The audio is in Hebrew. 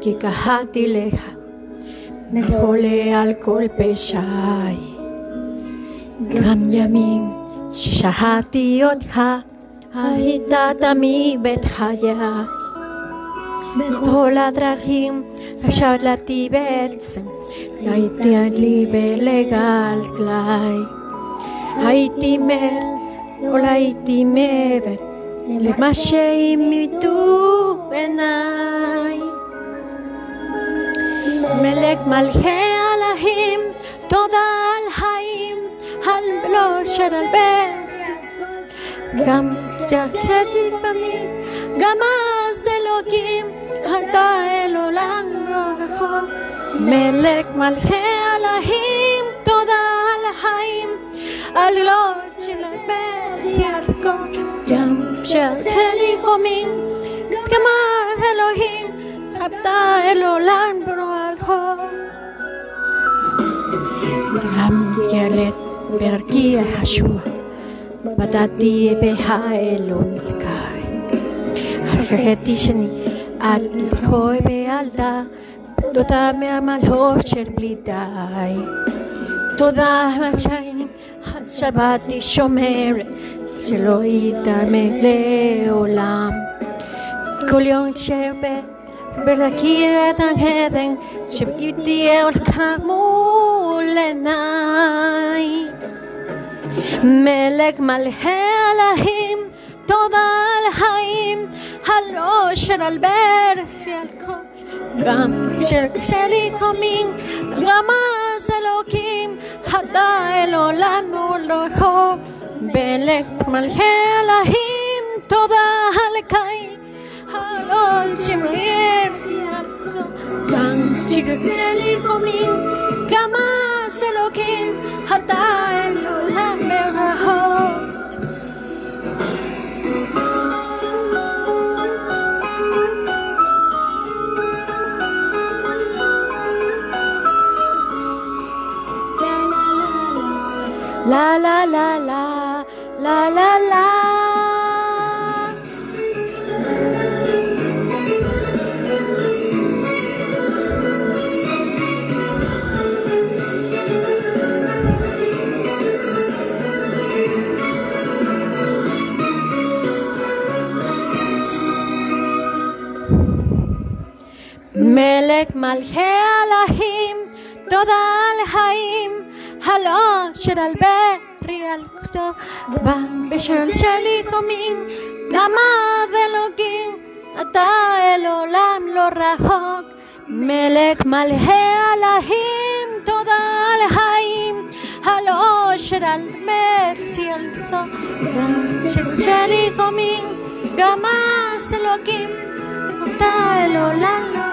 כי קהתי לך, וחולה על כל פשעי. גם ימים ששהתי אותך, היית תמיד בית חיי. בכל הדרכים חשבתי בעצם, לא הייתי לי בלגל כלי. הייתי מר, לא הייתי מעבר, למה שהעמידו עיניי. מלך מלכי אלוהים, תודה על חיים, על בלו של בית. גם יצאתי פנים, גם אז אלוקים, אתה אל עולם רחוק. מלך מלכי אלוהים, תודה על חיים, על לא של בית יעקב. גם שיצאתי פנים, גם אז אלוהים, אתה אל עולם ברוחו. גם ילד ברקיע השוע, בדעתי בהאלון אלקאי. חשבתי שאני את כה בילדה, תודה מהמלכות של מהשעים, שבתי שומרת, שלא יתעמק לעולם. כל יום שבת ולהכיר את ההדן שבגיתי הולכה מול עיניי. מלך מלכי אלוהים, תודה על חיים, הלושר על ברס יעקב. גם כשלי קומין, אז אלוקים, אתה אל עולם מול רחוב. מלך מלכי אלוהים, תודה על חיים. Halon Shimrier Gan Chigacheli Komin Kama La la la la la la la. מלך מלכי אלוהים, תודה על חיים, הלא של על ברי על כתוב, בשל שלי קומין, עד אלוקים, אתה אל עולם לא רחוק, מלך מלכי אלוהים, תודה על חיים, הלא על ברי על כתוב, בשל שלי קומין, גם אז אלוקים, אתה אל עולם לא